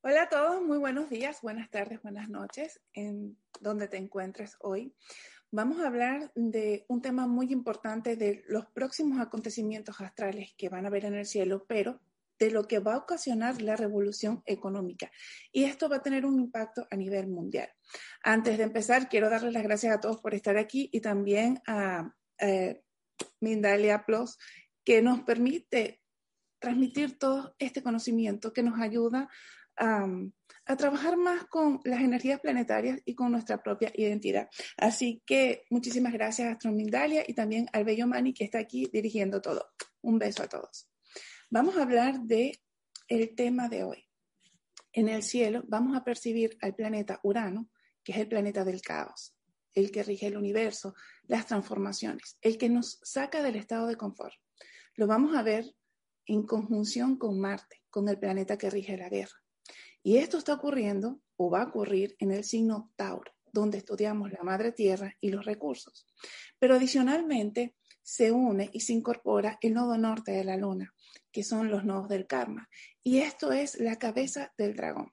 Hola a todos, muy buenos días, buenas tardes, buenas noches, en donde te encuentres hoy. Vamos a hablar de un tema muy importante de los próximos acontecimientos astrales que van a ver en el cielo, pero de lo que va a ocasionar la revolución económica. Y esto va a tener un impacto a nivel mundial. Antes de empezar, quiero darles las gracias a todos por estar aquí y también a eh, Mindalia Plus, que nos permite transmitir todo este conocimiento que nos ayuda a, trabajar más con las energías planetarias y con nuestra propia identidad. Así que muchísimas gracias a Astromindalia y también al Bello Mani que está aquí dirigiendo todo. Un beso a todos. Vamos a hablar de el tema de hoy. En el cielo vamos a percibir al planeta Urano, que es el planeta del caos, el que rige el universo, las transformaciones, el que nos saca del estado de confort. Lo vamos a ver en conjunción con Marte, con el planeta que rige la guerra. Y esto está ocurriendo o va a ocurrir en el signo Tauro, donde estudiamos la madre tierra y los recursos. Pero adicionalmente se une y se incorpora el nodo norte de la luna, que son los nodos del karma. Y esto es la cabeza del dragón.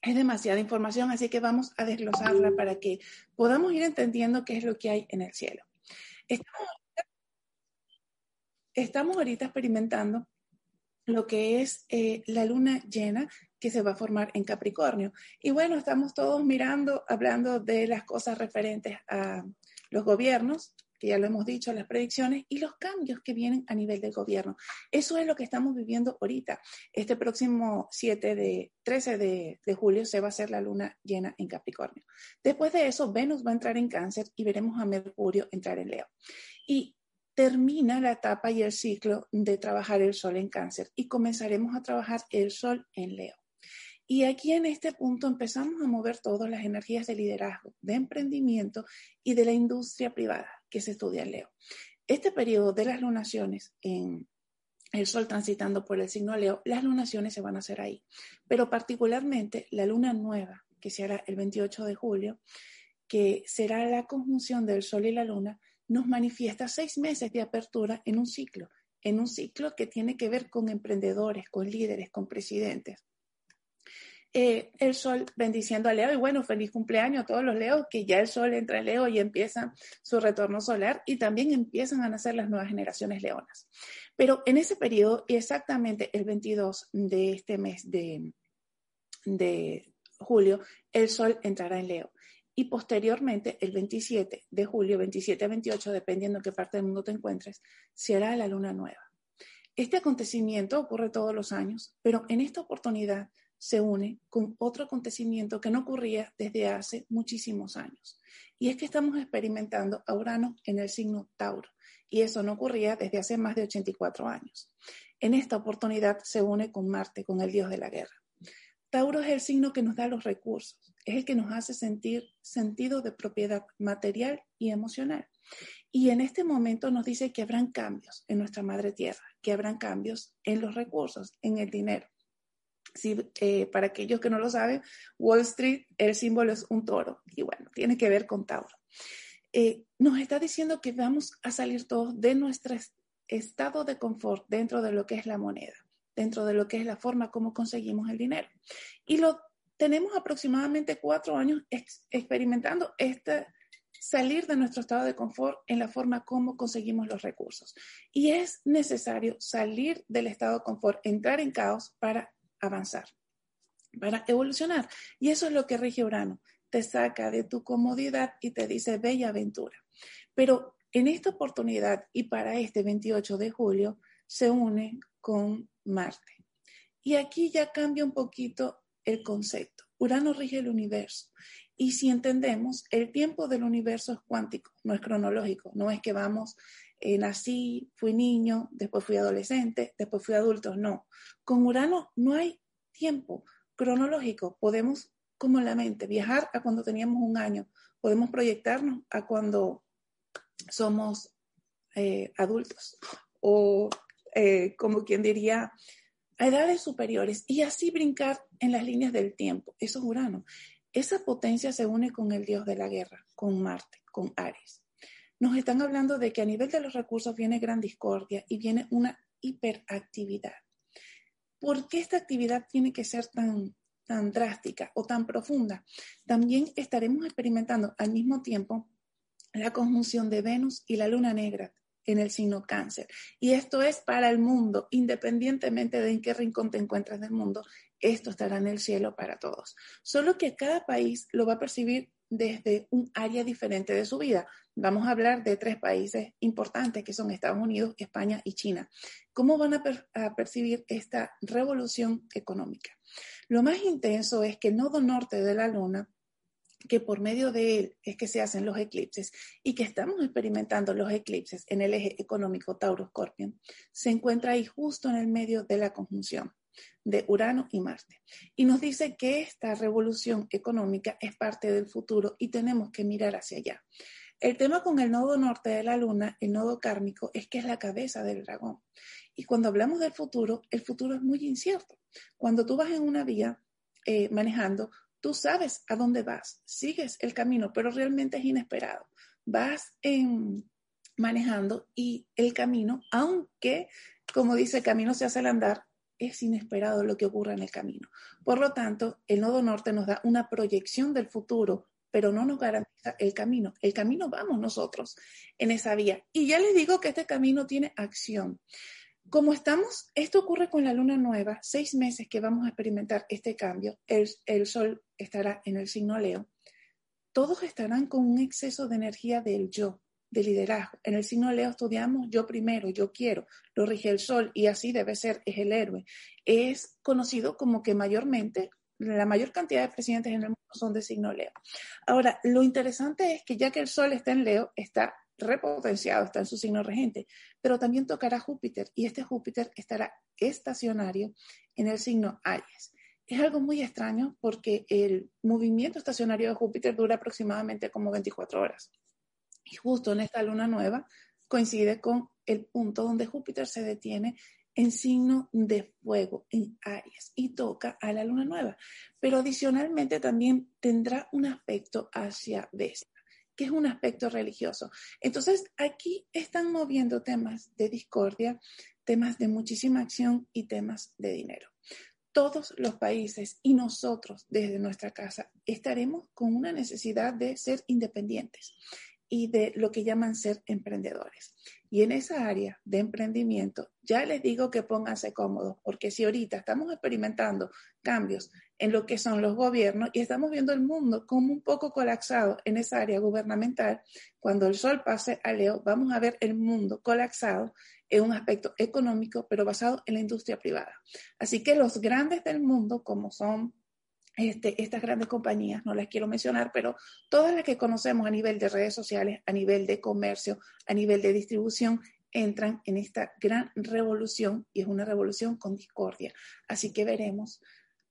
Es demasiada información, así que vamos a desglosarla para que podamos ir entendiendo qué es lo que hay en el cielo. Estamos, ahorita experimentando lo que es eh, la luna llena que se va a formar en Capricornio. Y bueno, estamos todos mirando, hablando de las cosas referentes a los gobiernos, que ya lo hemos dicho, las predicciones y los cambios que vienen a nivel del gobierno. Eso es lo que estamos viviendo ahorita. Este próximo 7 de 13 de, de julio se va a hacer la luna llena en Capricornio. Después de eso, Venus va a entrar en Cáncer y veremos a Mercurio entrar en Leo. Y termina la etapa y el ciclo de trabajar el Sol en Cáncer y comenzaremos a trabajar el Sol en Leo. Y aquí en este punto empezamos a mover todas las energías de liderazgo, de emprendimiento y de la industria privada que se estudia en Leo. Este periodo de las lunaciones en el Sol transitando por el signo Leo, las lunaciones se van a hacer ahí. Pero particularmente la luna nueva, que se hará el 28 de julio, que será la conjunción del Sol y la Luna, nos manifiesta seis meses de apertura en un ciclo, en un ciclo que tiene que ver con emprendedores, con líderes, con presidentes. Eh, el sol bendiciendo a Leo y bueno, feliz cumpleaños a todos los Leos, que ya el sol entra en Leo y empieza su retorno solar y también empiezan a nacer las nuevas generaciones leonas. Pero en ese periodo, exactamente el 22 de este mes de, de julio, el sol entrará en Leo. Y posteriormente, el 27 de julio, 27 a 28, dependiendo en qué parte del mundo te encuentres, será la luna nueva. Este acontecimiento ocurre todos los años, pero en esta oportunidad se une con otro acontecimiento que no ocurría desde hace muchísimos años. Y es que estamos experimentando a Urano en el signo Tauro. Y eso no ocurría desde hace más de 84 años. En esta oportunidad se une con Marte, con el dios de la guerra. Tauro es el signo que nos da los recursos, es el que nos hace sentir sentido de propiedad material y emocional. Y en este momento nos dice que habrán cambios en nuestra madre tierra, que habrán cambios en los recursos, en el dinero. Si, eh, para aquellos que no lo saben, Wall Street, el símbolo es un toro y bueno, tiene que ver con Tauro. Eh, nos está diciendo que vamos a salir todos de nuestro estado de confort dentro de lo que es la moneda, dentro de lo que es la forma como conseguimos el dinero. Y lo tenemos aproximadamente cuatro años experimentando este salir de nuestro estado de confort en la forma como conseguimos los recursos. Y es necesario salir del estado de confort, entrar en caos para avanzar, para evolucionar. Y eso es lo que rige Urano. Te saca de tu comodidad y te dice bella aventura. Pero en esta oportunidad y para este 28 de julio se une con Marte. Y aquí ya cambia un poquito el concepto. Urano rige el universo. Y si entendemos, el tiempo del universo es cuántico, no es cronológico. No es que vamos, eh, nací, fui niño, después fui adolescente, después fui adulto. No. Con Urano no hay tiempo cronológico. Podemos, como la mente, viajar a cuando teníamos un año. Podemos proyectarnos a cuando somos eh, adultos o, eh, como quien diría, a edades superiores y así brincar en las líneas del tiempo. Eso es Urano. Esa potencia se une con el dios de la guerra, con Marte, con Ares. Nos están hablando de que a nivel de los recursos viene gran discordia y viene una hiperactividad. ¿Por qué esta actividad tiene que ser tan, tan drástica o tan profunda? También estaremos experimentando al mismo tiempo la conjunción de Venus y la luna negra, en el signo cáncer. Y esto es para el mundo, independientemente de en qué rincón te encuentres del mundo, esto estará en el cielo para todos. Solo que cada país lo va a percibir desde un área diferente de su vida. Vamos a hablar de tres países importantes que son Estados Unidos, España y China. ¿Cómo van a, percibir esta revolución económica? Lo más intenso es que el nodo norte de la luna que por medio de él es que se hacen los eclipses y que estamos experimentando los eclipses en el eje económico Tauro-Scorpion, se encuentra ahí justo en el medio de la conjunción de Urano y Marte. Y nos dice que esta revolución económica es parte del futuro y tenemos que mirar hacia allá. El tema con el nodo norte de la luna, el nodo kármico, es que es la cabeza del dragón. Y cuando hablamos del futuro, el futuro es muy incierto. Cuando tú vas en una vía eh, manejando, Tú sabes a dónde vas, sigues el camino, pero realmente es inesperado. Vas en, manejando y el camino, aunque, como dice, el camino se hace al andar, es inesperado lo que ocurra en el camino. Por lo tanto, el nodo norte nos da una proyección del futuro, pero no nos garantiza el camino. El camino vamos nosotros en esa vía. Y ya les digo que este camino tiene acción. Como estamos, esto ocurre con la luna nueva, seis meses que vamos a experimentar este cambio, el, sol estará en el signo Leo, todos estarán con un exceso de energía del yo, de liderazgo. En el signo Leo estudiamos yo primero, yo quiero, lo rige el sol y así debe ser, es el héroe. Es conocido como que mayormente la mayor cantidad de presidentes en el mundo son de signo Leo. Ahora, lo interesante es que ya que el Sol está en Leo, está repotenciado, está en su signo regente, pero también tocará Júpiter y este Júpiter estará estacionario en el signo Aries. Es algo muy extraño porque el movimiento estacionario de Júpiter dura aproximadamente como 24 horas. Y justo en esta luna nueva coincide con el punto donde Júpiter se detiene en signo de fuego, en Aries, y toca a la luna nueva. Pero adicionalmente también tendrá un aspecto hacia Vesta que es un aspecto religioso. Entonces, aquí están moviendo temas de discordia, temas de muchísima acción y temas de dinero. Todos los países y nosotros desde nuestra casa estaremos con una necesidad de ser independientes y de lo que llaman ser emprendedores. Y en esa área de emprendimiento, ya les digo que pónganse cómodos, porque si ahorita estamos experimentando cambios en lo que son los gobiernos y estamos viendo el mundo como un poco colapsado en esa área gubernamental, cuando el sol pase a Leo, vamos a ver el mundo colapsado en un aspecto económico, pero basado en la industria privada. Así que los grandes del mundo, como son este, estas grandes compañías, no las quiero mencionar, pero todas las que conocemos a nivel de redes sociales, a nivel de comercio, a nivel de distribución, entran en esta gran revolución y es una revolución con discordia. Así que veremos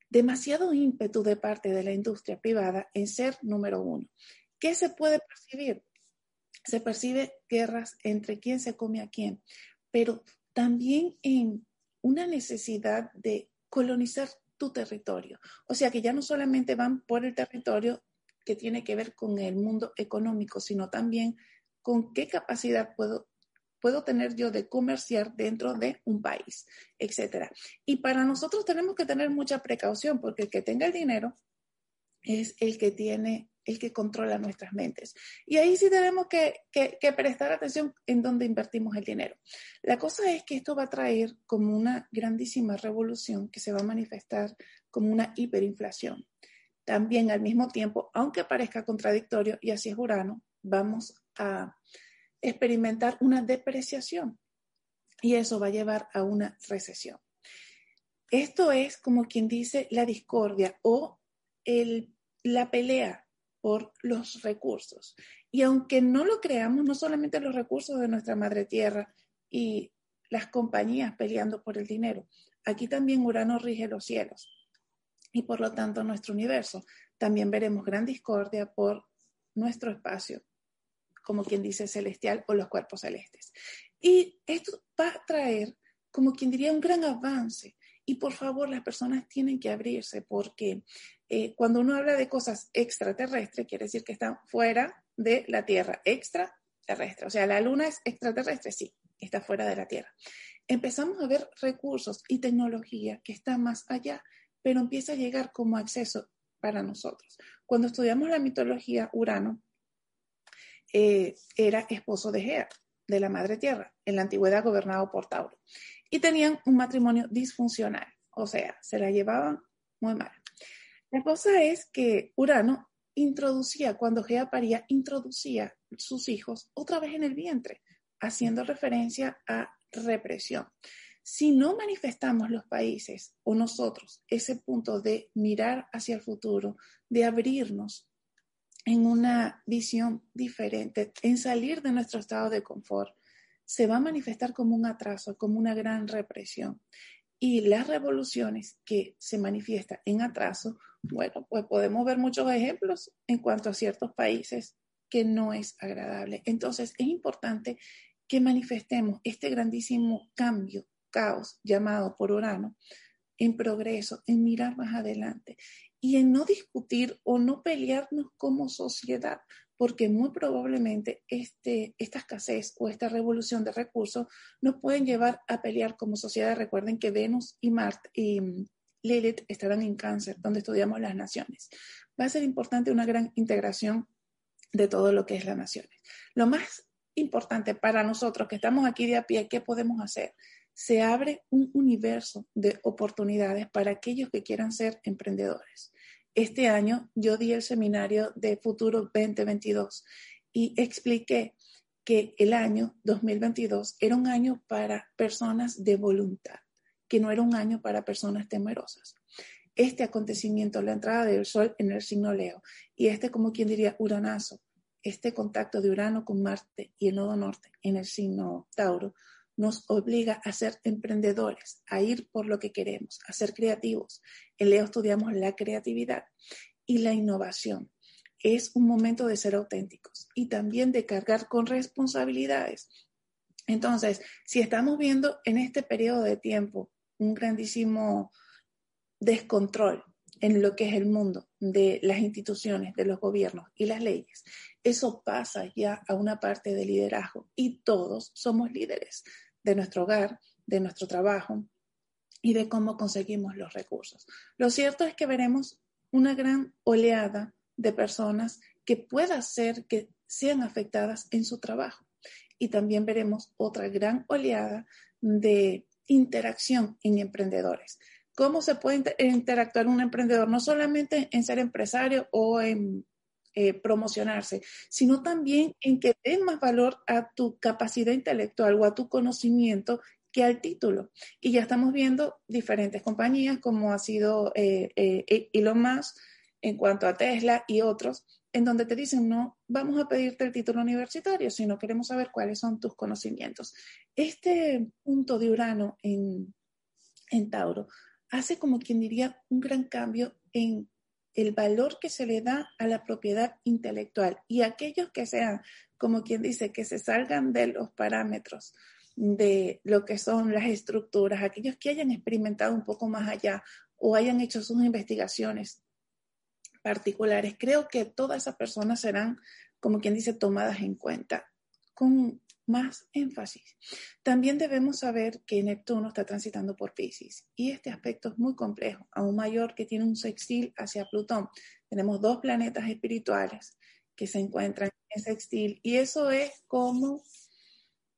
demasiado ímpetu de parte de la industria privada en ser número uno. ¿Qué se puede percibir? Se percibe guerras entre quién se come a quién, pero también en una necesidad de colonizar tu territorio. O sea que ya no solamente van por el territorio que tiene que ver con el mundo económico, sino también con qué capacidad puedo, puedo tener yo de comerciar dentro de un país, etcétera. Y para nosotros tenemos que tener mucha precaución porque el que tenga el dinero es el que tiene el que controla nuestras mentes. Y ahí sí tenemos que, prestar atención en dónde invertimos el dinero. La cosa es que esto va a traer como una grandísima revolución que se va a manifestar como una hiperinflación. También al mismo tiempo, aunque parezca contradictorio, y así es Urano, vamos a experimentar una depreciación y eso va a llevar a una recesión. Esto es como quien dice la discordia o la pelea por los recursos. Y aunque no lo creamos, no solamente los recursos de nuestra madre tierra y las compañías peleando por el dinero, aquí también Urano rige los cielos y por lo tanto nuestro universo. También veremos gran discordia por nuestro espacio, como quien dice celestial o los cuerpos celestes. Y esto va a traer, como quien diría, un gran avance. Y por favor, las personas tienen que abrirse porque eh, cuando uno habla de cosas extraterrestres, quiere decir que están fuera de la Tierra, extraterrestre. O sea, la Luna es extraterrestre, sí, está fuera de la Tierra. Empezamos a ver recursos y tecnología que está más allá, pero empieza a llegar como acceso para nosotros. Cuando estudiamos la mitología, Urano eh, era esposo de Gea, de la Madre Tierra, en la antigüedad gobernado por Tauro. Y tenían un matrimonio disfuncional, o sea, se la llevaban muy mal. La cosa es que Urano introducía, cuando Gea paría, introducía sus hijos otra vez en el vientre, haciendo referencia a represión. Si no manifestamos los países o nosotros ese punto de mirar hacia el futuro, de abrirnos en una visión diferente, en salir de nuestro estado de confort, se va a manifestar como un atraso, como una gran represión. Y las revoluciones que se manifiestan en atraso, bueno, pues podemos ver muchos ejemplos en cuanto a ciertos países que no es agradable. Entonces, es importante que manifestemos este grandísimo cambio, caos llamado por Urano, en progreso, en mirar más adelante y en no discutir o no pelearnos como sociedad, porque muy probablemente este, esta escasez o esta revolución de recursos nos pueden llevar a pelear como sociedad. Recuerden que Venus y Marte y mm, Lilith estarán en cáncer, donde estudiamos las naciones. Va a ser importante una gran integración de todo lo que es las naciones. Lo más importante para nosotros que estamos aquí de a pie, ¿qué podemos hacer? Se abre un universo de oportunidades para aquellos que quieran ser emprendedores este año yo di el seminario de Futuro 2022 y expliqué que el año 2022 era un año para personas de voluntad, que no era un año para personas temerosas. Este acontecimiento, la entrada del Sol en el signo Leo, y este, como quien diría, Uranazo, este contacto de Urano con Marte y el nodo norte en el signo Tauro, nos obliga a ser emprendedores, a ir por lo que queremos, a ser creativos. En Leo estudiamos la creatividad y la innovación. Es un momento de ser auténticos y también de cargar con responsabilidades. Entonces, si estamos viendo en este periodo de tiempo un grandísimo descontrol en lo que es el mundo de las instituciones, de los gobiernos y las leyes, eso pasa ya a una parte de liderazgo y todos somos líderes de nuestro hogar, de nuestro trabajo y de cómo conseguimos los recursos. Lo cierto es que veremos una gran oleada de personas que pueda ser que sean afectadas en su trabajo. Y también veremos otra gran oleada de interacción en emprendedores. ¿Cómo se puede interactuar un emprendedor? No solamente en ser empresario o en eh, promocionarse, sino también en que den más valor a tu capacidad intelectual o a tu conocimiento que al título. Y ya estamos viendo diferentes compañías como ha sido eh, eh, Elon Musk en cuanto a Tesla y otros, en donde te dicen, no vamos a pedirte el título universitario, sino queremos saber cuáles son tus conocimientos. Este punto de Urano en, en Tauro hace como quien diría un gran cambio en el valor que se le da a la propiedad intelectual. Y aquellos que sean, como quien dice, que se salgan de los parámetros de lo que son las estructuras, aquellos que hayan experimentado un poco más allá o hayan hecho sus investigaciones particulares, creo que todas esas personas serán, como quien dice, tomadas en cuenta. Con más énfasis. También debemos saber que Neptuno está transitando por Pisces y este aspecto es muy complejo, aún mayor que tiene un sextil hacia Plutón. Tenemos dos planetas espirituales que se encuentran en sextil y eso es como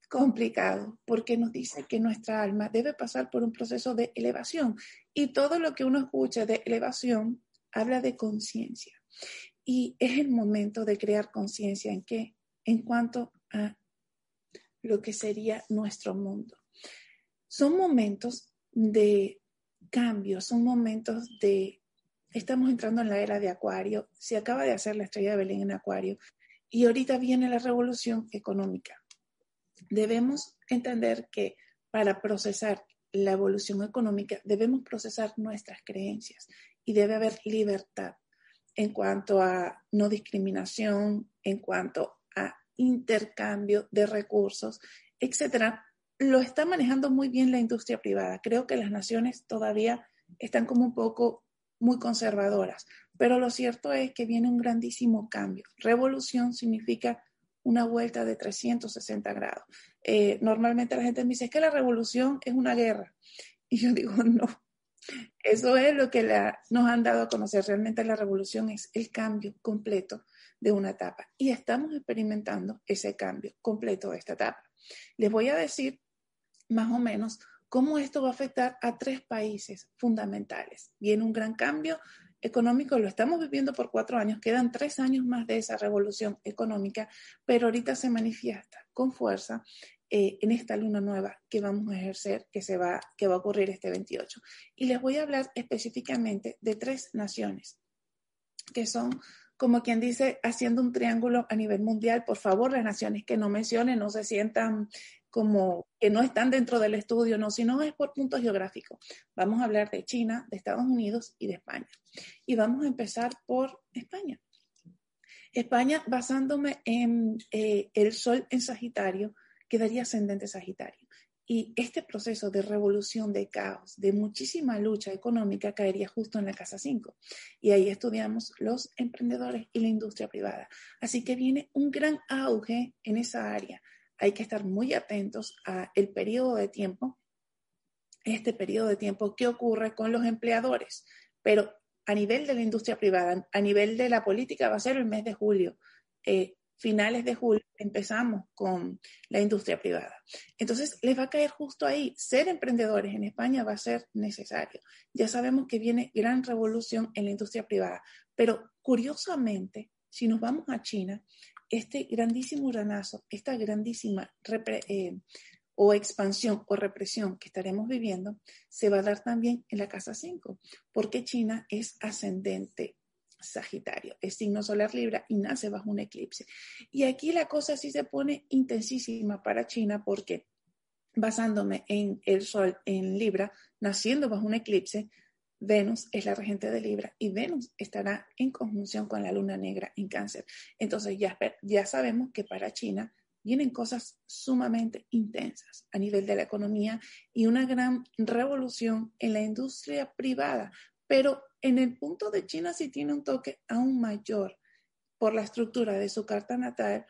complicado porque nos dice que nuestra alma debe pasar por un proceso de elevación y todo lo que uno escucha de elevación habla de conciencia y es el momento de crear conciencia en qué en cuanto a lo que sería nuestro mundo. Son momentos de cambio, son momentos de, estamos entrando en la era de Acuario, se acaba de hacer la estrella de Belén en Acuario y ahorita viene la revolución económica. Debemos entender que para procesar la evolución económica debemos procesar nuestras creencias y debe haber libertad en cuanto a no discriminación, en cuanto intercambio de recursos, etcétera, lo está manejando muy bien la industria privada. Creo que las naciones todavía están como un poco muy conservadoras, pero lo cierto es que viene un grandísimo cambio. Revolución significa una vuelta de 360 grados. Eh, normalmente la gente me dice, es que la revolución es una guerra. Y yo digo, no, eso es lo que nos han dado a conocer. Realmente la revolución es el cambio completo de una etapa y estamos experimentando ese cambio completo de esta etapa. Les voy a decir más o menos cómo esto va a afectar a tres países fundamentales. Viene un gran cambio económico, lo estamos viviendo por cuatro años, quedan tres años más de esa revolución económica, pero ahorita se manifiesta con fuerza eh, en esta luna nueva que vamos a ejercer, que, se va, que va a ocurrir este 28. Y les voy a hablar específicamente de tres naciones, que son como quien dice, haciendo un triángulo a nivel mundial. Por favor, las naciones que no mencionen no se sientan como que no están dentro del estudio, no, sino es por puntos geográficos. Vamos a hablar de China, de Estados Unidos y de España. Y vamos a empezar por España. España, basándome en eh, el Sol en Sagitario, quedaría ascendente Sagitario. Y este proceso de revolución, de caos, de muchísima lucha económica caería justo en la casa 5. Y ahí estudiamos los emprendedores y la industria privada. Así que viene un gran auge en esa área. Hay que estar muy atentos a el periodo de tiempo, este periodo de tiempo, qué ocurre con los empleadores. Pero a nivel de la industria privada, a nivel de la política, va a ser el mes de julio. Eh, finales de julio empezamos con la industria privada. Entonces, les va a caer justo ahí. Ser emprendedores en España va a ser necesario. Ya sabemos que viene gran revolución en la industria privada, pero curiosamente, si nos vamos a China, este grandísimo uranazo, esta grandísima eh, o expansión o represión que estaremos viviendo, se va a dar también en la casa 5, porque China es ascendente Sagitario, es signo solar Libra y nace bajo un eclipse. Y aquí la cosa sí se pone intensísima para China porque basándome en el Sol en Libra, naciendo bajo un eclipse, Venus es la regente de Libra y Venus estará en conjunción con la luna negra en cáncer. Entonces ya, ya sabemos que para China vienen cosas sumamente intensas a nivel de la economía y una gran revolución en la industria privada, pero en el punto de China sí tiene un toque aún mayor por la estructura de su carta natal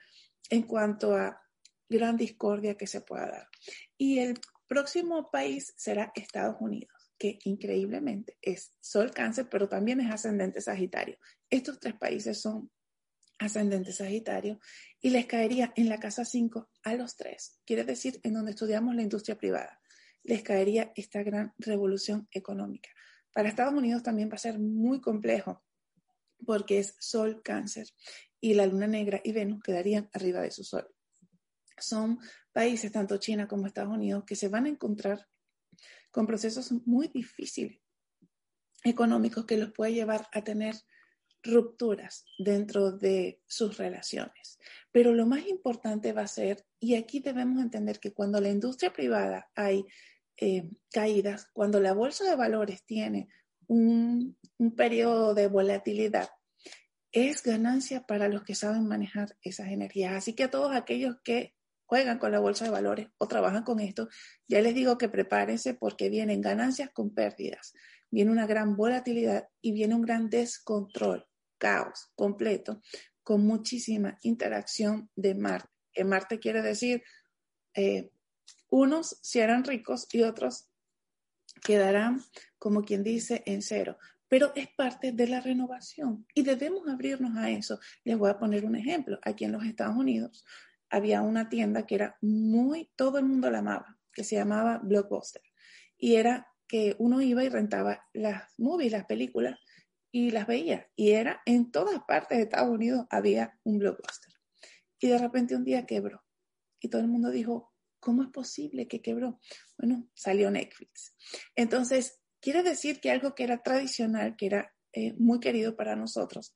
en cuanto a gran discordia que se pueda dar. Y el próximo país será Estados Unidos, que increíblemente es Sol Cáncer, pero también es ascendente Sagitario. Estos tres países son ascendentes Sagitario y les caería en la casa 5 a los tres, quiere decir en donde estudiamos la industria privada, les caería esta gran revolución económica. Para Estados Unidos también va a ser muy complejo porque es Sol cáncer y la Luna Negra y Venus quedarían arriba de su Sol. Son países, tanto China como Estados Unidos, que se van a encontrar con procesos muy difíciles económicos que los puede llevar a tener rupturas dentro de sus relaciones. Pero lo más importante va a ser, y aquí debemos entender que cuando la industria privada hay eh, caídas, cuando la bolsa de valores tiene un, un periodo de volatilidad, es ganancia para los que saben manejar esas energías. Así que a todos aquellos que juegan con la bolsa de valores o trabajan con esto, ya les digo que prepárense porque vienen ganancias con pérdidas, viene una gran volatilidad y viene un gran descontrol, caos completo, con muchísima interacción de Marte. Que Marte quiere decir, eh, unos se harán ricos y otros quedarán, como quien dice, en cero. Pero es parte de la renovación y debemos abrirnos a eso. Les voy a poner un ejemplo. Aquí en los Estados Unidos había una tienda que era muy, todo el mundo la amaba, que se llamaba Blockbuster. Y era que uno iba y rentaba las movies, las películas, y las veía. Y era en todas partes de Estados Unidos había un Blockbuster. Y de repente un día quebró. Y todo el mundo dijo, ¿cómo es posible que quebró? Bueno, salió Netflix. Entonces, quiere decir que algo que era tradicional, que era eh, muy querido para nosotros,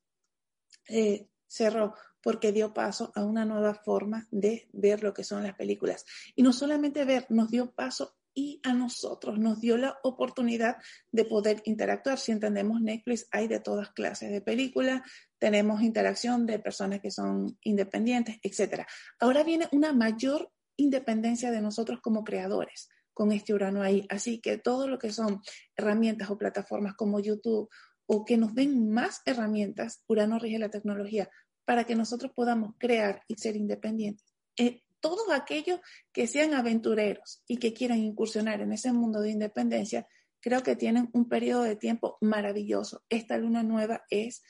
eh, cerró porque dio paso a una nueva forma de ver lo que son las películas. Y no solamente ver, nos dio paso y a nosotros nos dio la oportunidad de poder interactuar. Si entendemos Netflix, hay de todas clases de películas, tenemos interacción de personas que son independientes, etc. Ahora viene una mayor independencia de nosotros como creadores con este Urano ahí. Así que todo lo que son herramientas o plataformas como YouTube o que nos den más herramientas, Urano rige la tecnología para que nosotros podamos crear y ser independientes. Eh, todos aquellos que sean aventureros y que quieran incursionar en ese mundo de independencia, creo que tienen un periodo de tiempo maravilloso. Esta luna nueva es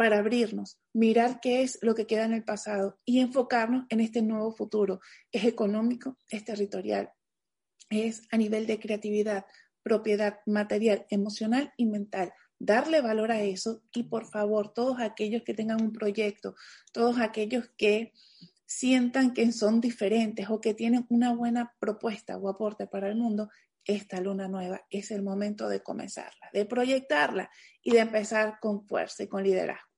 para abrirnos, mirar qué es lo que queda en el pasado y enfocarnos en este nuevo futuro. Es económico, es territorial, es a nivel de creatividad, propiedad material, emocional y mental darle valor a eso y por favor, todos aquellos que tengan un proyecto, todos aquellos que sientan que son diferentes o que tienen una buena propuesta o aporte para el mundo, esta luna nueva es el momento de comenzarla, de proyectarla y de empezar con fuerza y con liderazgo.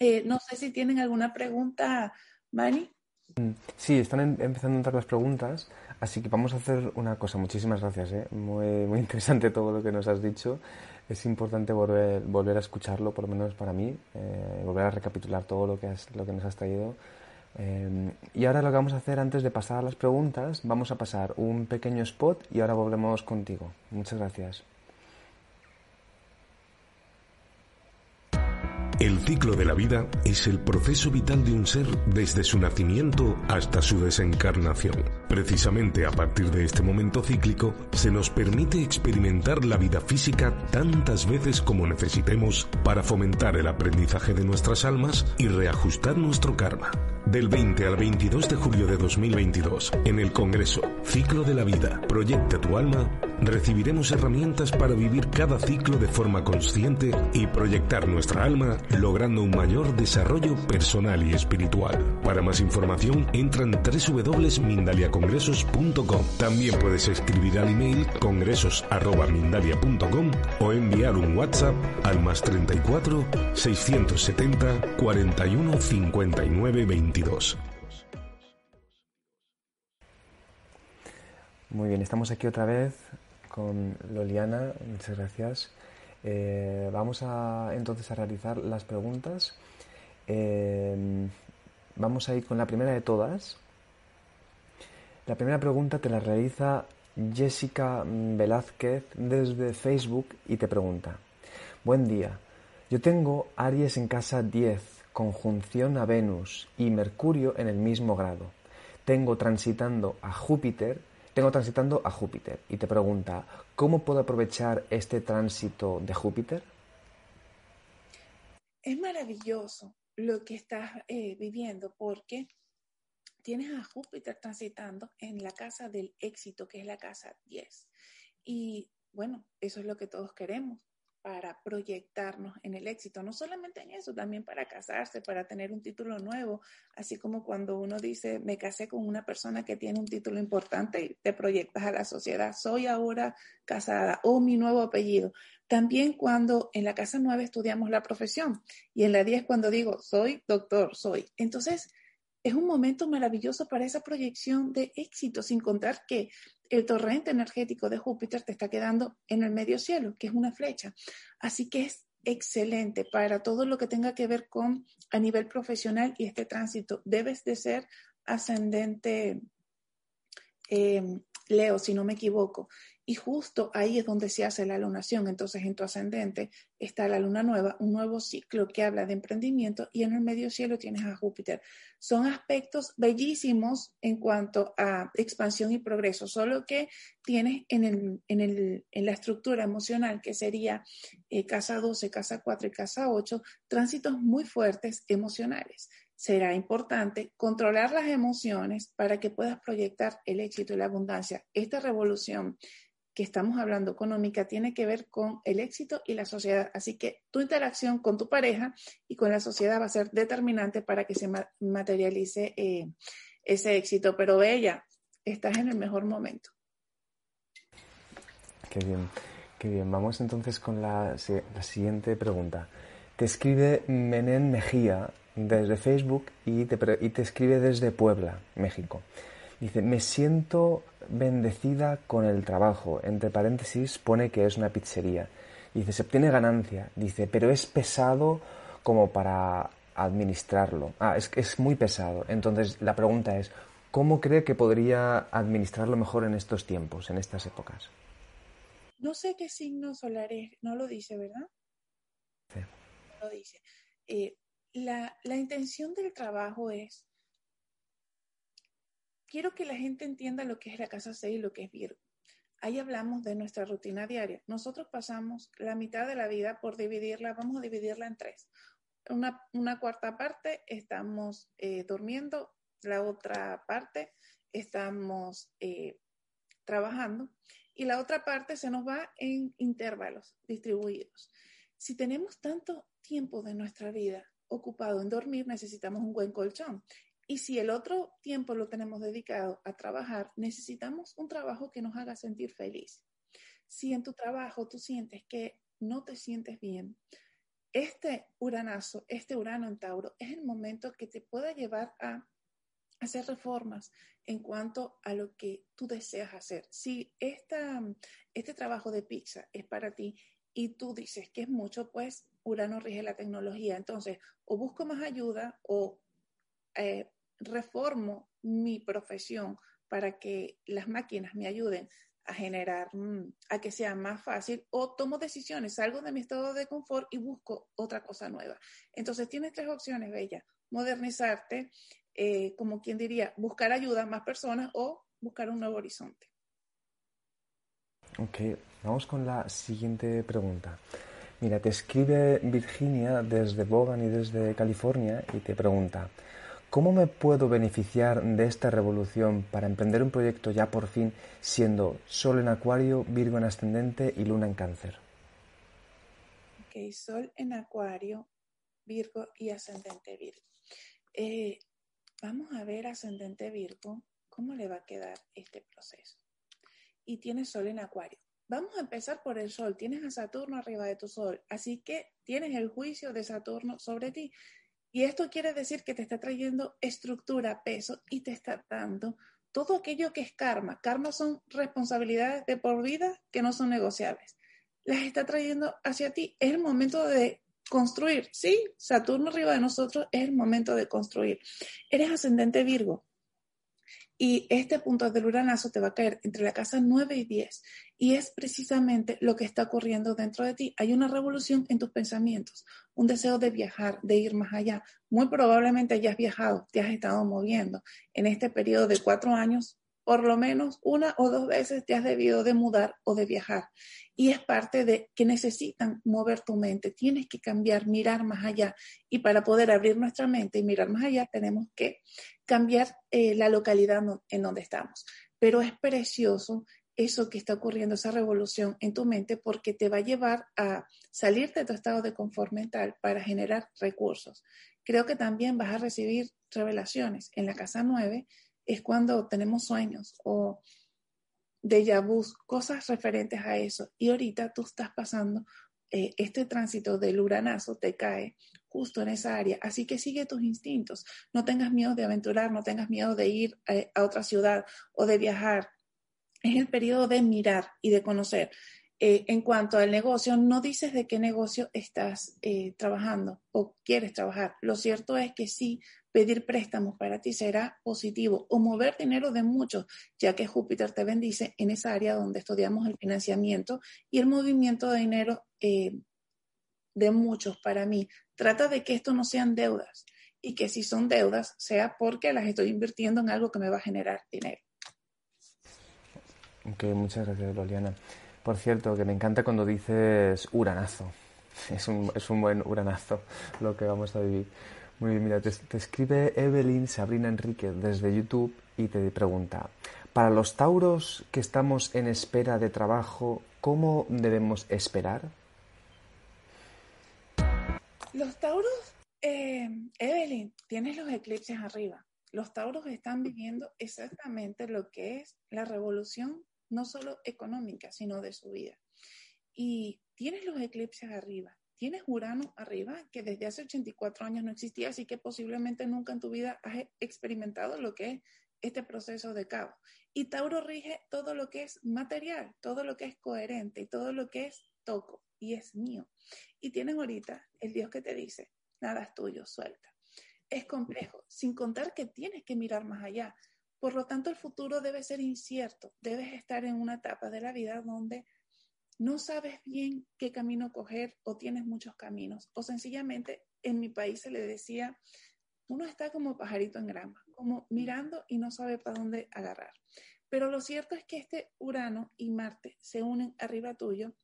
Eh, no sé si tienen alguna pregunta, Mani. Mm, sí, están em, empezando a entrar las preguntas, así que vamos a hacer una cosa. Muchísimas gracias, ¿eh? muy, muy interesante todo lo que nos has dicho es importante volver, volver a escucharlo, por lo menos para mí, eh, volver a recapitular todo lo que, lo que nos has traído. Eh, y ahora lo que vamos a hacer antes de pasar a las preguntas, vamos a pasar un pequeño spot y ahora volvemos contigo. Muchas gracias. El ciclo de la vida es el proceso vital de un ser desde su nacimiento hasta su desencarnación. Precisamente a partir de este momento cíclico se nos permite experimentar la vida física tantas veces como necesitemos para fomentar el aprendizaje de nuestras almas y reajustar nuestro karma. Del 20 al 22 de julio de 2022, en el Congreso Ciclo de la Vida, Proyecta tu Alma, recibiremos herramientas para vivir cada ciclo de forma consciente y proyectar nuestra alma logrando un mayor desarrollo personal y espiritual. Para más información entra en www.mindaliacongresos.com. También puedes escribir al email congresos.mindalia.com o enviar un WhatsApp al más 34 670 41 59 22. Muy bien, estamos aquí otra vez con Loliana, muchas gracias. Eh, vamos entonces a realizar las preguntas. Eh, vamos a ir con la primera de todas. La primera pregunta te la realiza Jessica Velázquez desde Facebook y te pregunta, buen día, yo tengo Aries en casa 10, conjunción a Venus y Mercurio en el mismo grado. Tengo transitando a Júpiter tengo transitando a Júpiter y te pregunta, ¿cómo puedo aprovechar este tránsito de Júpiter? Es maravilloso lo que estás eh, viviendo porque tienes a Júpiter transitando en la casa del éxito, que es la casa 10. Y bueno, eso es lo que todos queremos para proyectarnos en el éxito, no solamente en eso, también para casarse, para tener un título nuevo, así como cuando uno dice, me casé con una persona que tiene un título importante y te proyectas a la sociedad, soy ahora casada o mi nuevo apellido. También cuando en la casa 9 estudiamos la profesión y en la 10 cuando digo, soy doctor, soy. Entonces, es un momento maravilloso para esa proyección de éxito, sin contar que el torrente energético de Júpiter te está quedando en el medio cielo, que es una flecha. Así que es excelente para todo lo que tenga que ver con a nivel profesional y este tránsito. Debes de ser ascendente eh, Leo, si no me equivoco. Y justo ahí es donde se hace la lunación. Entonces, en tu ascendente está la luna nueva, un nuevo ciclo que habla de emprendimiento y en el medio cielo tienes a Júpiter. Son aspectos bellísimos en cuanto a expansión y progreso, solo que tienes en, la estructura emocional, que sería eh, casa 12, casa 4 y casa 8, tránsitos muy fuertes emocionales será importante controlar las emociones para que puedas proyectar el éxito y la abundancia. Esta revolución que estamos hablando económica tiene que ver con el éxito y la sociedad. Así que tu interacción con tu pareja y con la sociedad va a ser determinante para que se materialice eh, ese éxito. Pero Bella, estás en el mejor momento. Qué bien, qué bien. Vamos entonces con la, la siguiente pregunta. Te escribe Menén Mejía desde Facebook y te, y te escribe desde Puebla, México. Dice, me siento bendecida con el trabajo. Entre paréntesis pone que es una pizzería. Dice, se obtiene ganancia. Dice, pero es pesado como para administrarlo. Ah, es, es muy pesado. Entonces la pregunta es, ¿cómo cree que podría administrarlo mejor en estos tiempos, en estas épocas? No sé qué signo solar es, no lo dice, ¿verdad? Sí. No lo dice. Eh, la, la intención del trabajo es quiero que la gente entienda lo que es la casa 6 y lo que es Virgo. Ahí hablamos de nuestra rutina diaria. Nosotros pasamos la mitad de la vida por dividirla, vamos a dividirla en tres. Una, cuarta parte estamos eh, durmiendo, la otra parte estamos eh, trabajando y la otra parte se nos va en intervalos distribuidos. Si tenemos tanto tiempo de nuestra vida ocupado en dormir, necesitamos un buen colchón. Y si el otro tiempo lo tenemos dedicado a trabajar, necesitamos un trabajo que nos haga sentir feliz. Si en tu trabajo tú sientes que no te sientes bien, este uranazo, este urano en Tauro, es el momento que te pueda llevar a hacer reformas en cuanto a lo que tú deseas hacer. Si esta, este trabajo de pizza es para ti y tú dices que es mucho, pues Urano rige la tecnología. Entonces, o busco más ayuda o eh, reformo mi profesión para que las máquinas me ayuden a generar, mm, a que sea más fácil, o tomo decisiones, salgo de mi estado de confort y busco otra cosa nueva. Entonces tienes tres opciones, Bella. Modernizarte, eh, como quien diría, buscar ayuda a más personas o buscar un nuevo horizonte. Ok, vamos con la siguiente pregunta. Mira, te escribe Virginia desde Bogan y desde California y te pregunta, ¿Cómo me puedo beneficiar de esta revolución para emprender un proyecto ya por fin siendo Sol en Acuario, Virgo en Ascendente y Luna en Cáncer? Ok, Sol en Acuario, Virgo y Ascendente Virgo. Eh, vamos a ver Ascendente Virgo, cómo le va a quedar este proceso. Y tiene Sol en Acuario. Vamos a empezar por el Sol. Tienes a Saturno arriba de tu Sol, así que tienes el juicio de Saturno sobre ti. Y esto quiere decir que te está trayendo estructura, peso y te está dando todo aquello que es karma. Karma son responsabilidades de por vida que no son negociables. Las está trayendo hacia ti. Es el momento de construir. Sí, Saturno arriba de nosotros es el momento de construir. Eres ascendente Virgo. Y este punto del uranazo te va a caer entre la casa 9 y 10. Y es precisamente lo que está ocurriendo dentro de ti. Hay una revolución en tus pensamientos, un deseo de viajar, de ir más allá. Muy probablemente hayas viajado, te has estado moviendo. En este periodo de cuatro años, por lo menos una o dos veces te has debido de mudar o de viajar. Y es parte de que necesitan mover tu mente. Tienes que cambiar, mirar más allá. Y para poder abrir nuestra mente y mirar más allá, tenemos que cambiar eh, la localidad en donde estamos. Pero es precioso eso que está ocurriendo, esa revolución en tu mente, porque te va a llevar a salir de tu estado de confort mental para generar recursos. Creo que también vas a recibir revelaciones. En la casa 9 es cuando tenemos sueños o déjà vu, cosas referentes a eso. Y ahorita tú estás pasando eh, este tránsito del uranazo, te cae justo en esa área. Así que sigue tus instintos. No tengas miedo de aventurar, no tengas miedo de ir eh, a, otra ciudad o de viajar. Es el periodo de mirar y de conocer. Eh, en cuanto al negocio, no dices de qué negocio estás trabajando o quieres trabajar. Lo cierto es que sí Pedir préstamos para ti será positivo o mover dinero de muchos, ya que Júpiter te bendice en esa área donde estudiamos el financiamiento y el movimiento de dinero eh, de muchos para mí. Trata de que esto no sean deudas y que si son deudas sea porque las estoy invirtiendo en algo que me va a generar dinero. Ok, muchas gracias, Loliana. Por cierto, que me encanta cuando dices uranazo. Es un, es un buen uranazo lo que vamos a vivir. Muy bien, mira, te, escribe Evelyn Sabrina Enrique desde YouTube y te pregunta, para los tauros que estamos en espera de trabajo, ¿cómo debemos esperar? Los tauros, eh, Evelyn, tienes los eclipses arriba. Los tauros están viviendo exactamente lo que es la revolución no solo económica, sino de su vida. Y tienes los eclipses arriba, tienes Urano arriba, que desde hace 84 años no existía, así que posiblemente nunca en tu vida has experimentado lo que es este proceso de caos. Y Tauro rige todo lo que es material, todo lo que es coherente y todo lo que es toco y es mío. Y tienes ahorita el Dios que te dice, nada es tuyo, suelta. Es complejo, sin contar que tienes que mirar más allá. Por lo tanto, el futuro debe ser incierto. Debes estar en una etapa de la vida donde no sabes bien qué camino coger o tienes muchos caminos. O sencillamente, en mi país se le decía, uno está como pajarito en grama, como mirando y no sabe para dónde agarrar. Pero lo cierto es que este Urano y Marte se unen arriba tuyo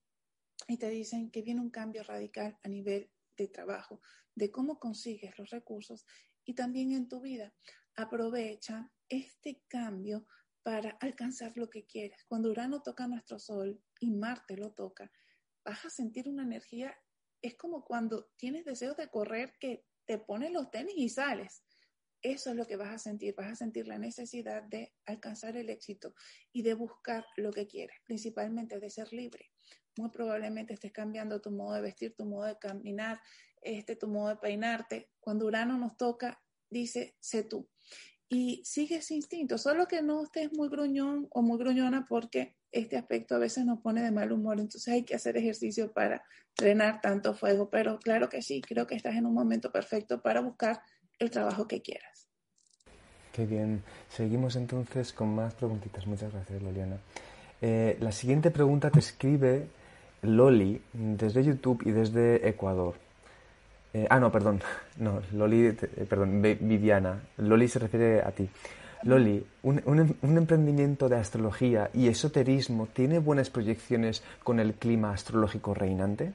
y te dicen que viene un cambio radical a nivel de trabajo, de cómo consigues los recursos y también en tu vida. Aprovecha este cambio para alcanzar lo que quieres. Cuando Urano toca nuestro Sol y Marte lo toca, vas a sentir una energía, es como cuando tienes deseos de correr que te pones los tenis y sales. Eso es lo que vas a sentir, vas a sentir la necesidad de alcanzar el éxito y de buscar lo que quieres, principalmente de ser libre. Muy probablemente estés cambiando tu modo de vestir, tu modo de caminar, este, tu modo de peinarte. Cuando Urano nos toca, dice, sé tú y sigue ese instinto, solo que no estés muy gruñón o muy gruñona porque este aspecto a veces nos pone de mal humor, entonces hay que hacer ejercicio para drenar tanto fuego, pero claro que sí, creo que estás en un momento perfecto para buscar el trabajo que quieras. Qué bien, seguimos entonces con más preguntitas, muchas gracias Loliana. Eh, la siguiente pregunta te escribe Loli desde YouTube y desde Ecuador. Eh, ah, no, perdón. No, Loli, eh, perdón, Viviana. Loli se refiere a ti. Loli, un, un, emprendimiento de astrología y esoterismo tiene buenas proyecciones con el clima astrológico reinante?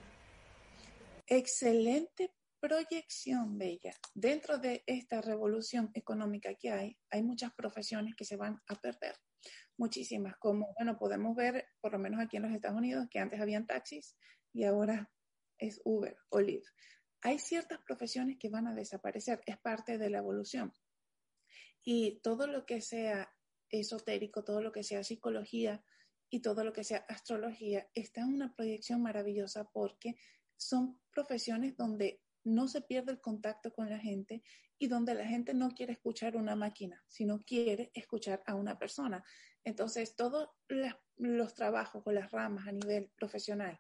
Excelente proyección, Bella. Dentro de esta revolución económica que hay, hay muchas profesiones que se van a perder. Muchísimas, como, bueno, podemos ver, por lo menos aquí en los Estados Unidos, que antes habían taxis y ahora es Uber o Lyft hay ciertas profesiones que van a desaparecer, es parte de la evolución. Y todo lo que sea esotérico, todo lo que sea psicología y todo lo que sea astrología está en una proyección maravillosa porque son profesiones donde no se pierde el contacto con la gente y donde la gente no quiere escuchar una máquina, sino quiere escuchar a una persona. Entonces, todos los trabajos o las ramas a nivel profesional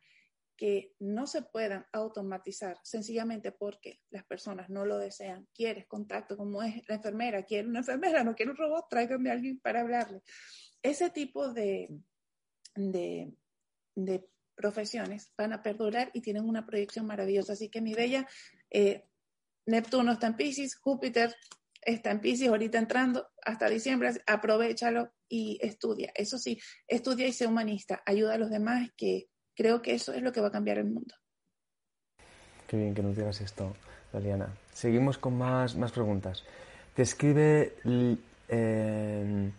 que no se puedan automatizar sencillamente porque las personas no lo desean. Quieres contacto, como es la enfermera, quiere una enfermera, no quiere un robot, tráigame a alguien para hablarle. Ese tipo de, de, profesiones van a perdurar y tienen una proyección maravillosa. Así que mi bella, eh, Neptuno está en Pisces, Júpiter está en Pisces ahorita entrando hasta diciembre, aprovechalo y estudia. Eso sí, estudia y sé humanista, ayuda a los demás que Creo que eso es lo que va a cambiar el mundo. Qué bien que nos digas esto, Laliana. Seguimos con más, más preguntas. Te escribe eh,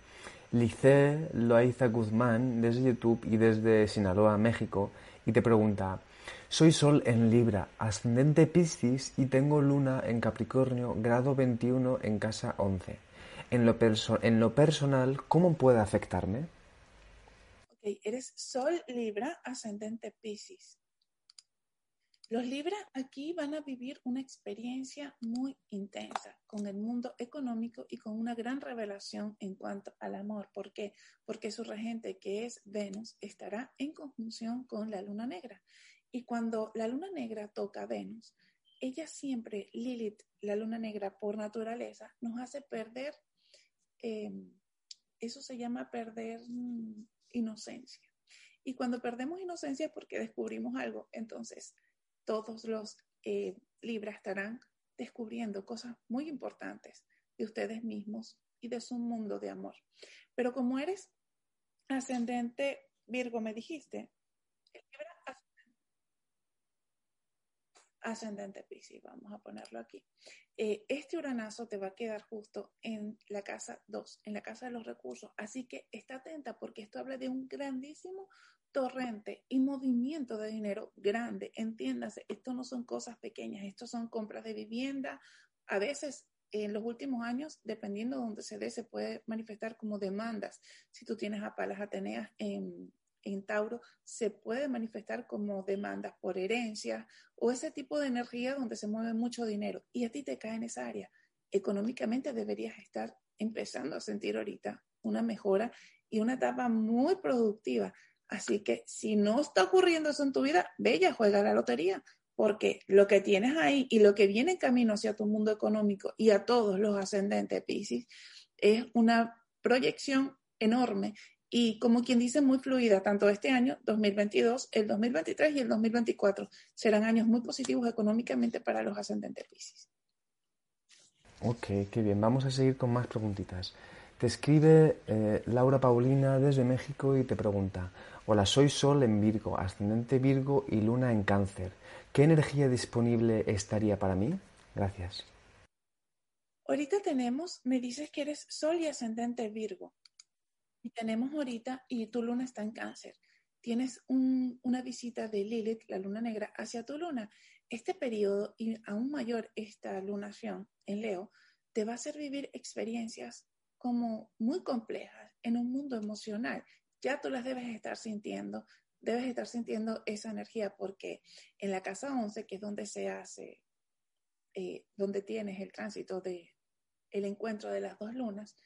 Lice Loaiza Guzmán desde YouTube y desde Sinaloa, México, y te pregunta, soy Sol en Libra, ascendente Piscis y tengo Luna en Capricornio, grado 21 en casa 11. En lo, en lo personal, ¿cómo puede afectarme? eres Sol Libra, ascendente Pisces. Los Libra aquí van a vivir una experiencia muy intensa con el mundo económico y con una gran revelación en cuanto al amor. ¿Por qué? Porque su regente, que es Venus, estará en conjunción con la luna negra. Y cuando la luna negra toca a Venus, ella siempre, Lilith, la luna negra por naturaleza, nos hace perder, em, eso se llama perder mm, inocencia. Y cuando perdemos inocencia es porque descubrimos algo, entonces todos los eh, Libras estarán descubriendo cosas muy importantes de ustedes mismos y de su mundo de amor. Pero como eres ascendente Virgo, me dijiste, ascendente Pisces, vamos a ponerlo aquí. Eh, este uranazo te va a quedar justo en la casa 2, en la casa de los recursos. Así que está atenta porque esto habla de un grandísimo torrente y movimiento de dinero grande. Entiéndase, esto no son cosas pequeñas, esto son compras de vivienda. A veces en los últimos años, dependiendo de donde se dé, se puede manifestar como demandas. Si tú tienes a Palas Ateneas en, en Tauro se puede manifestar como demandas por herencia o ese tipo de energía donde se mueve mucho dinero y a ti te cae en esa área. Económicamente deberías estar empezando a sentir ahorita una mejora y una etapa muy productiva. Así que si no está ocurriendo eso en tu vida, bella, juega la lotería, porque lo que tienes ahí y lo que viene en camino hacia tu mundo económico y a todos los ascendentes Pisces es una proyección enorme y como quien dice, muy fluida, tanto este año 2022, el 2023 y el 2024 serán años muy positivos económicamente para los ascendentes Pisces. Ok, qué bien. Vamos a seguir con más preguntitas. Te escribe eh, Laura Paulina desde México y te pregunta, hola, soy Sol en Virgo, ascendente Virgo y Luna en Cáncer. ¿Qué energía disponible estaría para mí? Gracias. Ahorita tenemos, me dices que eres Sol y ascendente Virgo. Y tenemos ahorita, y tu luna está en cáncer, tienes una visita de Lilith, la luna negra, hacia tu luna. Este periodo, y aún mayor esta lunación en Leo, te va a hacer vivir experiencias como muy complejas en un mundo emocional. Ya tú las debes estar sintiendo, debes estar sintiendo esa energía porque en la casa 11, que es donde se hace, eh, donde tienes el tránsito de el encuentro de las dos lunas,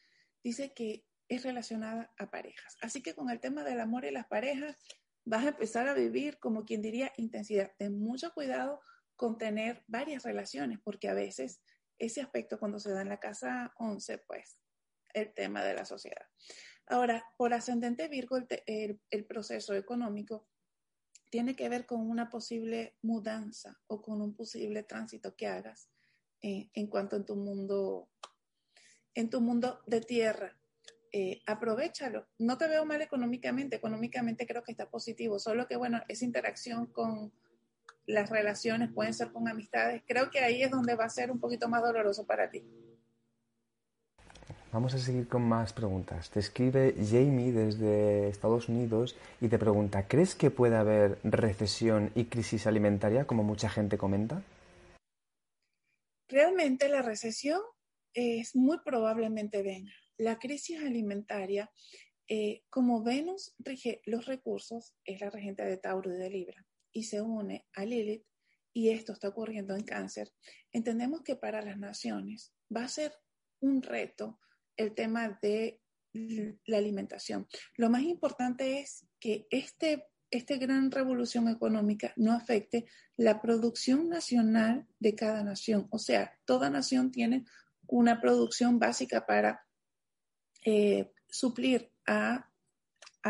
dice que es relacionada a parejas. Así que con el tema del amor y las parejas, vas a empezar a vivir, como quien diría, intensidad. Ten mucho cuidado con tener varias relaciones, porque a veces ese aspecto cuando se da en la casa 11, pues el tema de la sociedad. Ahora, por ascendente Virgo, el, proceso económico tiene que ver con una posible mudanza o con un posible tránsito que hagas eh, en cuanto en tu mundo, en tu mundo de tierra, eh, aprovechalo. No te veo mal económicamente, económicamente creo que está positivo, solo que bueno, esa interacción con las relaciones pueden ser con amistades, creo que ahí es donde va a ser un poquito más doloroso para ti. Vamos a seguir con más preguntas. Te escribe Jamie desde Estados Unidos y te pregunta, ¿crees que puede haber recesión y crisis alimentaria como mucha gente comenta? Realmente la recesión es muy probablemente venga la crisis alimentaria, eh, como Venus rige los recursos, es la regente de Tauro y de Libra, y se une a Lilith, y esto está ocurriendo en cáncer, entendemos que para las naciones va a ser un reto el tema de la alimentación. Lo más importante es que este, esta gran revolución económica no afecte la producción nacional de cada nación. O sea, toda nación tiene una producción básica para eh, suplir a,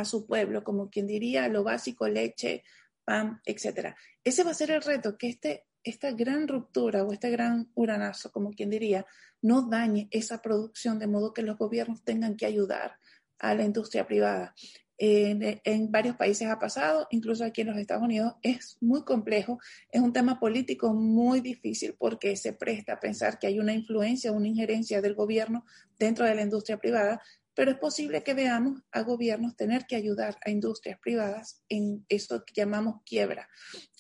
su pueblo, como quien diría lo básico, leche, pan, etc. Ese va a ser el reto, que este, esta gran ruptura o este gran uranazo, como quien diría, no dañe esa producción de modo que los gobiernos tengan que ayudar a la industria privada. En, varios países ha pasado, incluso aquí en los Estados Unidos, es muy complejo, es un tema político muy difícil porque se presta a pensar que hay una influencia, una injerencia del gobierno dentro de la industria privada, pero es posible que veamos a gobiernos tener que ayudar a industrias privadas en eso que llamamos quiebra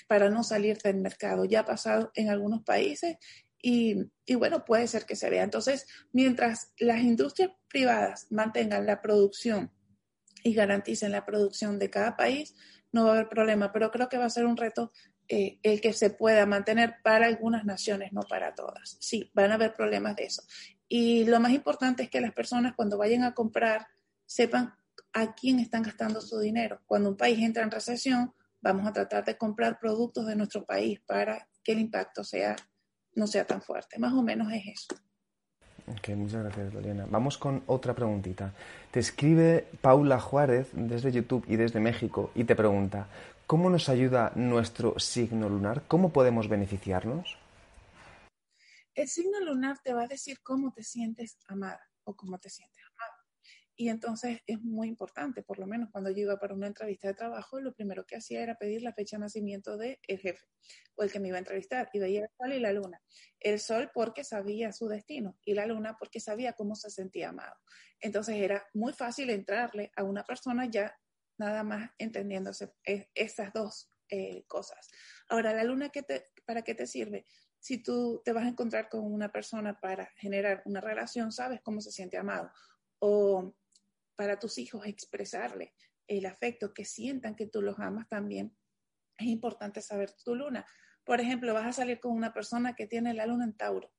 para no salir del mercado. Ya ha pasado en algunos países y, bueno, puede ser que se vea. Entonces, mientras las industrias privadas mantengan la producción y garanticen la producción de cada país, no va a haber problema, pero creo que va a ser un reto eh, el que se pueda mantener para algunas naciones, no para todas. Sí, van a haber problemas de eso. Y lo más importante es que las personas cuando vayan a comprar sepan a quién están gastando su dinero. Cuando un país entra en recesión, vamos a tratar de comprar productos de nuestro país para que el impacto sea no sea tan fuerte. Más o menos es eso. Ok, muchas gracias, Loriana. Vamos con otra preguntita. Te escribe Paula Juárez desde YouTube y desde México y te pregunta, ¿cómo nos ayuda nuestro signo lunar? ¿Cómo podemos beneficiarnos? El signo lunar te va a decir cómo te sientes amada o cómo te sientes. Y entonces es muy importante, por lo menos cuando yo iba para una entrevista de trabajo, lo primero que hacía era pedir la fecha de nacimiento del jefe o el que me iba a entrevistar y veía el sol y la luna. El sol porque sabía su destino y la luna porque sabía cómo se sentía amado. Entonces era muy fácil entrarle a una persona ya nada más entendiéndose esas dos eh, cosas. Ahora, la luna, ¿para qué te sirve? Si tú te vas a encontrar con una persona para generar una relación, sabes cómo se siente amado. O para tus hijos expresarle el afecto, que sientan que tú los amas también, es importante saber tu luna. Por ejemplo, vas a salir con una persona que tiene la luna en Tauro.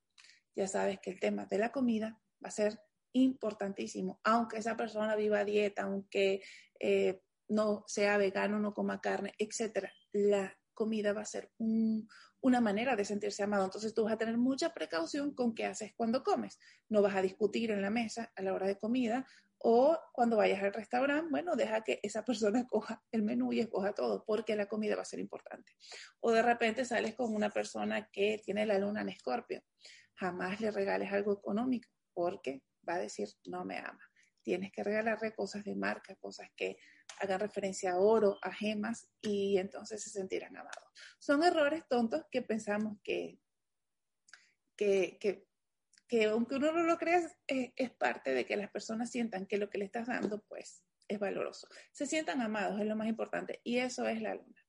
Ya sabes que el tema de la comida va a ser importantísimo, aunque esa persona viva dieta, aunque eh, no sea vegano, no coma carne, etcétera. La comida va a ser una manera de sentirse amado. Entonces tú vas a tener mucha precaución con qué haces cuando comes. No vas a discutir en la mesa a la hora de comida o cuando vayas al restaurante, bueno, deja que esa persona coja el menú y escoja todo, porque la comida va a ser importante. O de repente sales con una persona que tiene la luna en escorpio. Jamás le regales algo económico, porque va a decir, no me ama. Tienes que regalarle cosas de marca, cosas que hagan referencia a oro, a gemas, y entonces se sentirán amados. Son errores tontos que pensamos que, que, que que aunque uno no lo crea, es, parte de que las personas sientan que lo que le estás dando, pues, es valoroso. Se sientan amados, es lo más importante, y eso es la luna.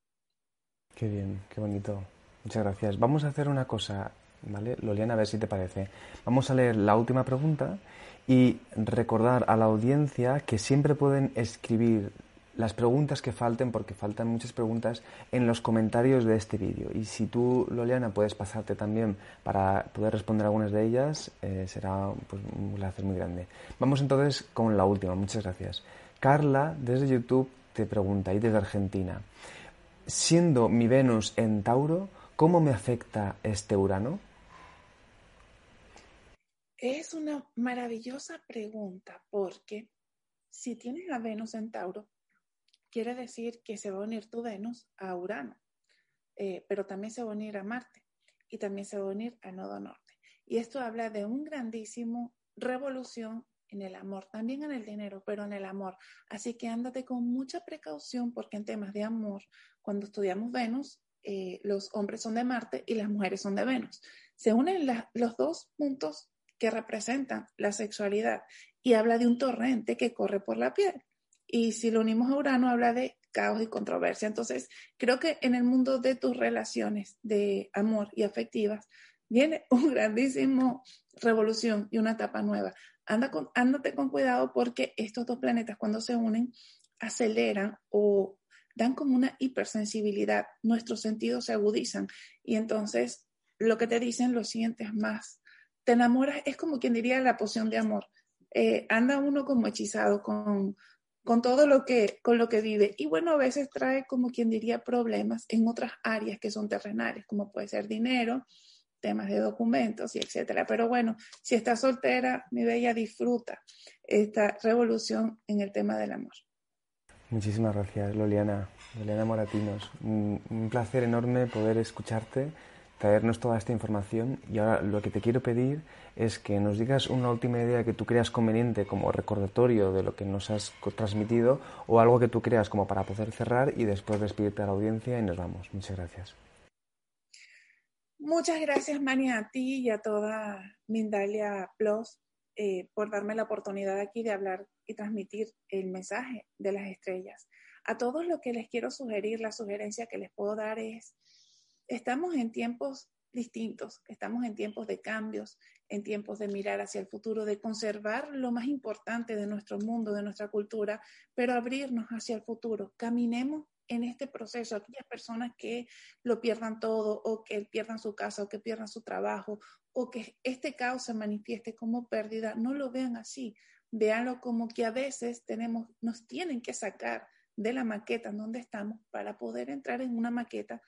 Qué bien, qué bonito. Muchas gracias. Vamos a hacer una cosa, ¿vale? Loliana, a ver si te parece. Vamos a leer la última pregunta y recordar a la audiencia que siempre pueden escribir las preguntas que falten, porque faltan muchas preguntas en los comentarios de este vídeo. Y si tú, Loliana, puedes pasarte también para poder responder algunas de ellas, eh, será pues, un placer muy grande. Vamos entonces con la última. Muchas gracias. Carla, desde YouTube, te pregunta, y desde Argentina, siendo mi Venus en Tauro, ¿cómo me afecta este Urano? Es una maravillosa pregunta porque si tienes a Venus en Tauro, quiere decir que se va a unir tu Venus a Urano, eh, pero también se va a unir a Marte y también se va a unir al nodo norte. Y esto habla de un grandísimo revolución en el amor, también en el dinero, pero en el amor. Así que ándate con mucha precaución porque en temas de amor, cuando estudiamos Venus, eh, los hombres son de Marte y las mujeres son de Venus. Se unen los dos puntos que representan la sexualidad y habla de un torrente que corre por la piel. Y si lo unimos a Urano, habla de caos y controversia. Entonces, creo que en el mundo de tus relaciones de amor y afectivas viene un grandísimo revolución y una etapa nueva. Anda con, ándate con cuidado porque estos dos planetas cuando se unen aceleran o dan como una hipersensibilidad. Nuestros sentidos se agudizan y entonces lo que te dicen lo sientes más. Te enamoras, es como quien diría la poción de amor. Eh, anda uno como hechizado con con todo lo que, con lo que vive. Y bueno, a veces trae, como quien diría, problemas en otras áreas que son terrenales, como puede ser dinero, temas de documentos y etcétera. Pero bueno, si estás soltera, mi bella, disfruta esta revolución en el tema del amor. Muchísimas gracias, Loliana. Loliana Moratinos. un placer enorme poder escucharte traernos toda esta información y ahora lo que te quiero pedir es que nos digas una última idea que tú creas conveniente como recordatorio de lo que nos has transmitido o algo que tú creas como para poder cerrar y después despedirte a la audiencia y nos vamos. Muchas gracias. Muchas gracias, Mani, a ti y a toda Mindalia Plus eh, por darme la oportunidad aquí de hablar y transmitir el mensaje de las estrellas. A todos lo que les quiero sugerir, la sugerencia que les puedo dar es estamos en tiempos distintos, estamos en tiempos de cambios, en tiempos de mirar hacia el futuro, de conservar lo más importante de nuestro mundo, de nuestra cultura, pero abrirnos hacia el futuro. Caminemos en este proceso, aquellas personas que lo pierdan todo o que pierdan su casa o que pierdan su trabajo o que este caos se manifieste como pérdida, no lo vean así, véanlo como que a veces tenemos, nos tienen que sacar de la maqueta en donde estamos para poder entrar en una maqueta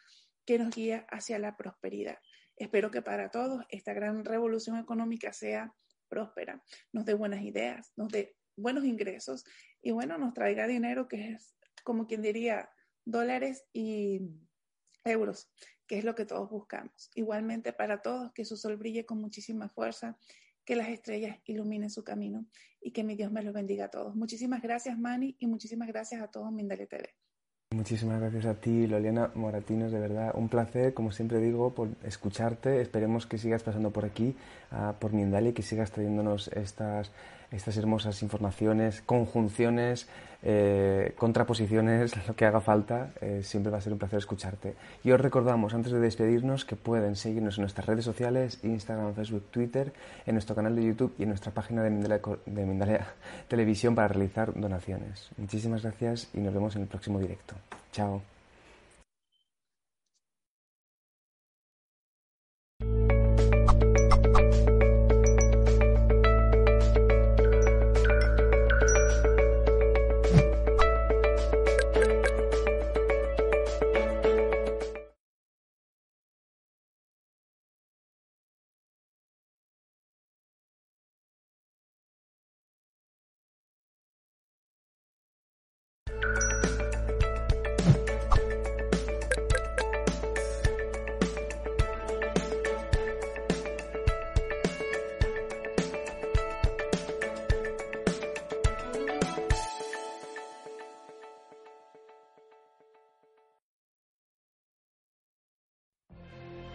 que nos guía hacia la prosperidad. Espero que para todos esta gran revolución económica sea próspera, nos dé buenas ideas, nos dé buenos ingresos y bueno, nos traiga dinero que es como quien diría dólares y euros, que es lo que todos buscamos. Igualmente para todos, que su sol brille con muchísima fuerza, que las estrellas iluminen su camino y que mi Dios me los bendiga a todos. Muchísimas gracias, Manny, y muchísimas gracias a todos Mindale TV. Muchísimas gracias a ti, Loliana Moratinos, de verdad. Un placer, como siempre digo, por escucharte. Esperemos que sigas pasando por aquí, uh, por Mindalia, y que sigas trayéndonos estas estas hermosas informaciones, conjunciones, eh, contraposiciones, lo que haga falta, eh, siempre va a ser un placer escucharte. Y os recordamos, antes de despedirnos, que pueden seguirnos en nuestras redes sociales, Instagram, Facebook, Twitter, en nuestro canal de YouTube y en nuestra página de Mindalea, Televisión para realizar donaciones. Muchísimas gracias y nos vemos en el próximo directo. Chao.